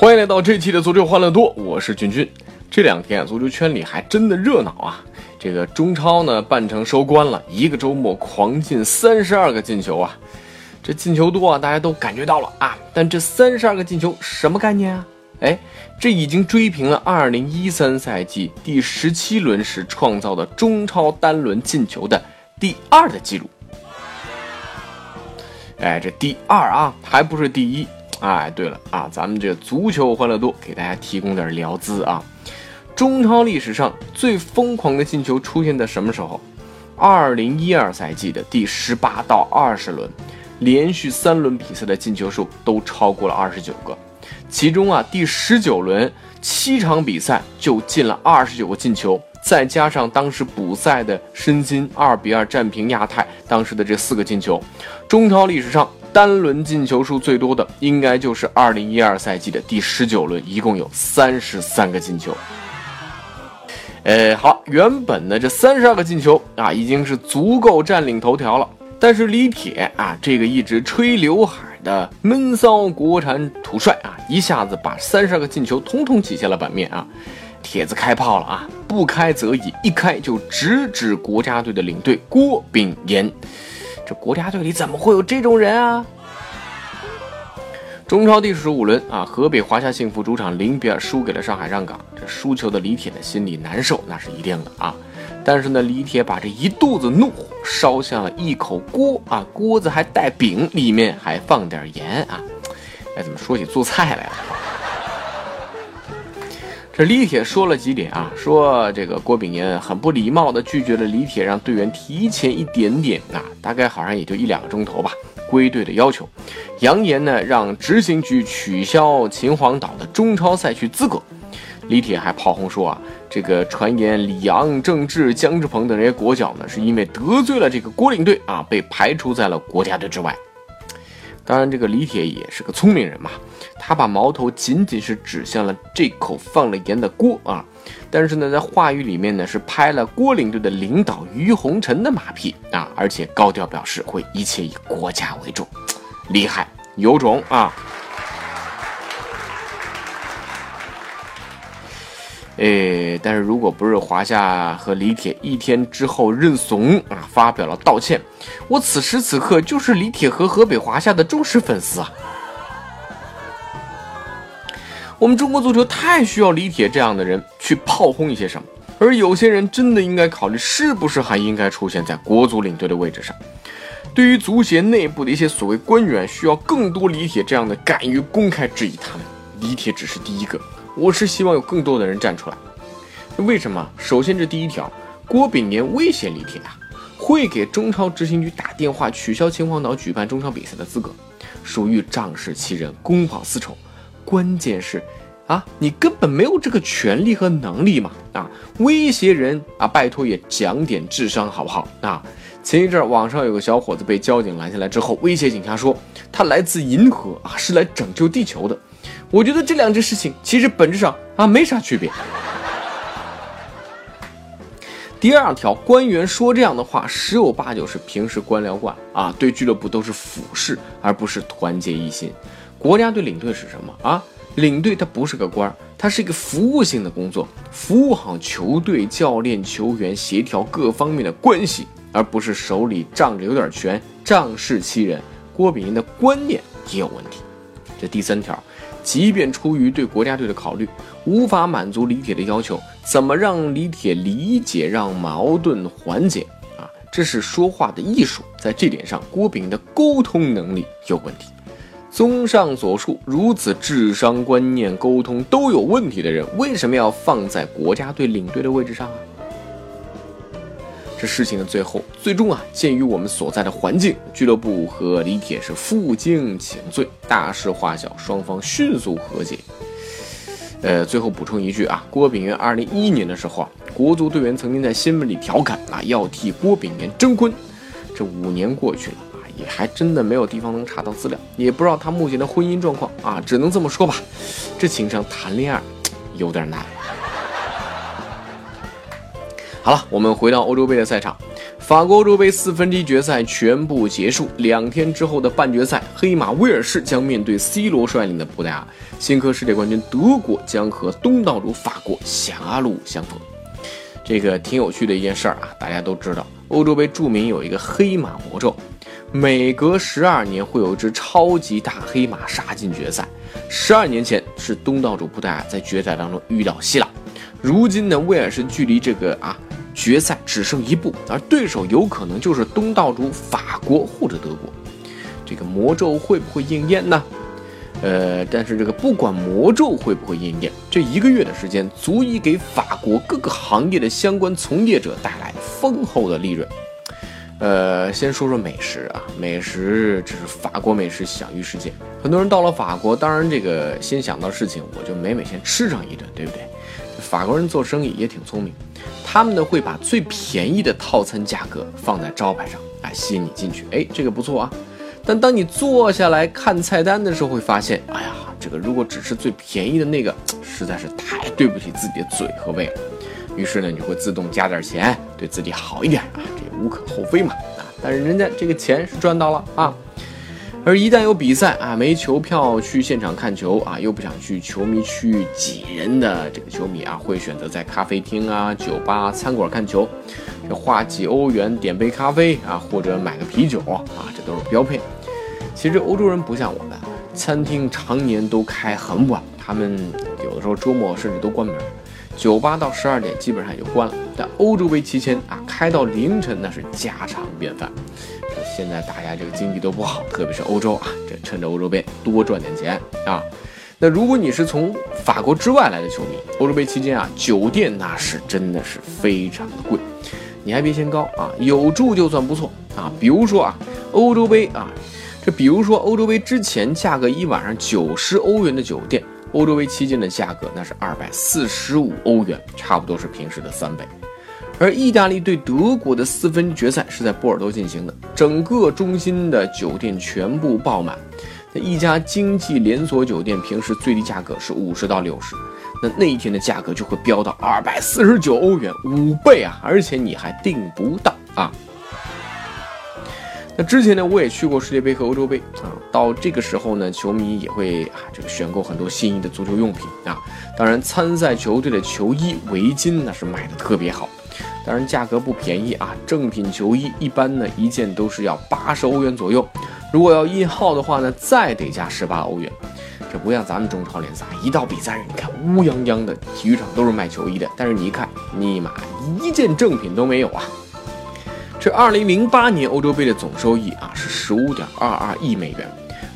欢迎来到这期的足球欢乐多，我是俊俊。这两天，足球圈里还真的热闹啊！这个中超呢，半程收官了，一个周末狂进三十二个进球啊！这进球多啊，大家都感觉到了啊！但这三十二个进球什么概念啊？哎，这已经追平了二零一三赛季第十七轮时创造的中超单轮进球的第二的记录。哎，这第二啊，还不是第一。哎，对了啊，咱们这足球欢乐多给大家提供点聊资啊。中超历史上最疯狂的进球出现在什么时候？二零一二赛季的第十八到二十轮，连续三轮比赛的进球数都超过了二十九个。其中啊，第十九轮七场比赛就进了二十九个进球，再加上当时补赛的申鑫二比二战平亚泰，当时的这四个进球，中超历史上。单轮进球数最多的应该就是二零一二赛季的第十九轮，一共有三十三个进球。呃，好，原本呢这三十二个进球啊，已经是足够占领头条了。但是李铁啊，这个一直吹刘海的闷骚国产土帅啊，一下子把三十二个进球通通挤下了版面啊。帖子开炮了啊，不开则已，一开就直指国家队的领队郭炳炎。这国家队里怎么会有这种人啊？中超第十五轮啊，河北华夏幸福主场零比二输给了上海上港。这输球的李铁呢，心里难受，那是一定的啊。但是呢，李铁把这一肚子怒火烧向了一口锅啊，锅子还带饼，里面还放点盐啊。哎，怎么说起做菜来了？这李铁说了几点啊？说这个郭炳炎很不礼貌的拒绝了李铁让队员提前一点点啊，大概好像也就一两个钟头吧，归队的要求，扬言呢让执行局取消秦皇岛的中超赛区资格。李铁还炮轰说啊，这个传言李阳、郑智、姜志鹏等这些国脚呢，是因为得罪了这个郭领队啊，被排除在了国家队之外。当然，这个李铁也是个聪明人嘛，他把矛头仅仅是指向了这口放了盐的锅啊，但是呢，在话语里面呢，是拍了郭领队的领导于洪臣的马屁啊，而且高调表示会一切以国家为重，厉害，有种啊！诶，但是如果不是华夏和李铁一天之后认怂啊，发表了道歉，我此时此刻就是李铁和河北华夏的忠实粉丝啊。我们中国足球太需要李铁这样的人去炮轰一些什么，而有些人真的应该考虑是不是还应该出现在国足领队的位置上。对于足协内部的一些所谓官员，需要更多李铁这样的敢于公开质疑他们。李铁只是第一个。我是希望有更多的人站出来。为什么？首先，这第一条，郭炳炎威胁李铁啊，会给中超执行局打电话取消秦皇岛举办中超比赛的资格，属于仗势欺人、公报私仇。关键是，啊，你根本没有这个权利和能力嘛！啊，威胁人啊，拜托也讲点智商好不好？啊，前一阵网上有个小伙子被交警拦下来之后，威胁警察说他来自银河啊，是来拯救地球的。我觉得这两件事情其实本质上啊没啥区别。第二条，官员说这样的话，十有八九是平时官僚惯啊，对俱乐部都是俯视，而不是团结一心。国家队领队是什么啊？领队他不是个官儿，他是一个服务性的工作，服务好球队、教练、球员，协调各方面的关系，而不是手里仗着有点权，仗势欺人。郭炳林的观念也有问题。这第三条。即便出于对国家队的考虑，无法满足李铁的要求，怎么让李铁理解，让矛盾缓解啊？这是说话的艺术，在这点上，郭炳的沟通能力有问题。综上所述，如此智商、观念、沟通都有问题的人，为什么要放在国家队领队的位置上啊？这事情的最后，最终啊，鉴于我们所在的环境，俱乐部和李铁是负荆请罪，大事化小，双方迅速和解。呃，最后补充一句啊，郭炳元二零一一年的时候啊，国足队员曾经在新闻里调侃啊，要替郭炳元征婚。这五年过去了啊，也还真的没有地方能查到资料，也不知道他目前的婚姻状况啊，只能这么说吧，这情商谈恋爱有点难。好了，我们回到欧洲杯的赛场。法国欧洲杯四分之一决赛全部结束，两天之后的半决赛，黑马威尔士将面对 C 罗率领的葡萄牙，新科世界冠军德国将和东道主法国狭路相逢。这个挺有趣的一件事儿啊！大家都知道，欧洲杯著名有一个黑马魔咒，每隔十二年会有一只超级大黑马杀进决赛。十二年前是东道主葡萄牙在决赛当中遇到希腊，如今呢，威尔士距离这个啊。决赛只剩一步，而对手有可能就是东道主法国或者德国。这个魔咒会不会应验呢？呃，但是这个不管魔咒会不会应验，这一个月的时间足以给法国各个行业的相关从业者带来丰厚的利润。呃，先说说美食啊，美食这是法国美食享誉世界，很多人到了法国，当然这个先想到事情，我就美美先吃上一顿，对不对？法国人做生意也挺聪明。他们呢会把最便宜的套餐价格放在招牌上，哎，吸引你进去，哎，这个不错啊。但当你坐下来看菜单的时候，会发现，哎呀，这个如果只是最便宜的那个，实在是太对不起自己的嘴和胃了。于是呢，你会自动加点钱，对自己好一点啊，这也无可厚非嘛啊。但是人家这个钱是赚到了啊。而一旦有比赛啊，没球票去现场看球啊，又不想去球迷区挤人的这个球迷啊，会选择在咖啡厅啊、酒吧、餐馆看球，这花几欧元点杯咖啡啊，或者买个啤酒啊，这都是标配。其实欧洲人不像我们，餐厅常年都开很晚，他们有的时候周末甚至都关门，酒吧到十二点基本上也就关了。但欧洲杯期间啊，开到凌晨那是家常便饭。现在大家这个经济都不好，特别是欧洲啊，这趁着欧洲杯多赚点钱啊。那如果你是从法国之外来的球迷，欧洲杯期间啊，酒店那是真的是非常的贵，你还别嫌高啊，有住就算不错啊。比如说啊，欧洲杯啊，这比如说欧洲杯之前价格一晚上九十欧元的酒店，欧洲杯期间的价格那是二百四十五欧元，差不多是平时的三倍。而意大利对德国的四分决赛是在波尔多进行的，整个中心的酒店全部爆满。那一家经济连锁酒店平时最低价格是五十到六十，那那一天的价格就会飙到二百四十九欧元，五倍啊！而且你还订不到啊。那之前呢，我也去过世界杯和欧洲杯啊，到这个时候呢，球迷也会啊这个选购很多心仪的足球用品啊，当然参赛球队的球衣、围巾那是卖的特别好。当然价格不便宜啊，正品球衣一般呢一件都是要八十欧元左右，如果要印号的话呢，再得加十八欧元。这不像咱们中超联赛，一到比赛日，你看乌泱泱的体育场都是卖球衣的，但是你一看，尼玛一件正品都没有啊！这二零零八年欧洲杯的总收益啊是十五点二二亿美元，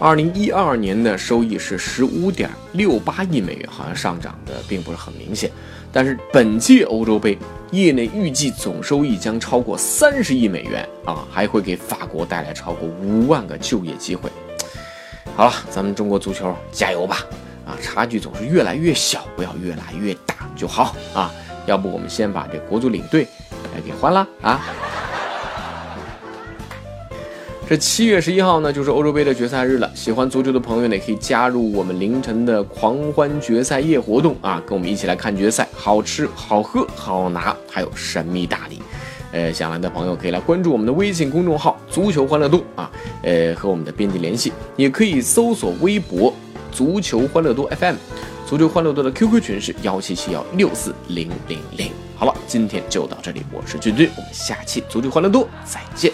二零一二年的收益是十五点六八亿美元，好像上涨的并不是很明显。但是本届欧洲杯，业内预计总收益将超过三十亿美元啊，还会给法国带来超过五万个就业机会。好了，咱们中国足球加油吧！啊，差距总是越来越小，不要越来越大就好啊。要不我们先把这国足领队来给换了啊。这七月十一号呢，就是欧洲杯的决赛日了。喜欢足球的朋友呢，可以加入我们凌晨的狂欢决赛夜活动啊，跟我们一起来看决赛，好吃好喝好拿，还有神秘大礼。呃，想来的朋友可以来关注我们的微信公众号“足球欢乐多”啊，呃，和我们的编辑联系，也可以搜索微博“足球欢乐多 FM”，足球欢乐多的 QQ 群是幺七七幺六四零零零。好了，今天就到这里，我是君君，我们下期足球欢乐多再见。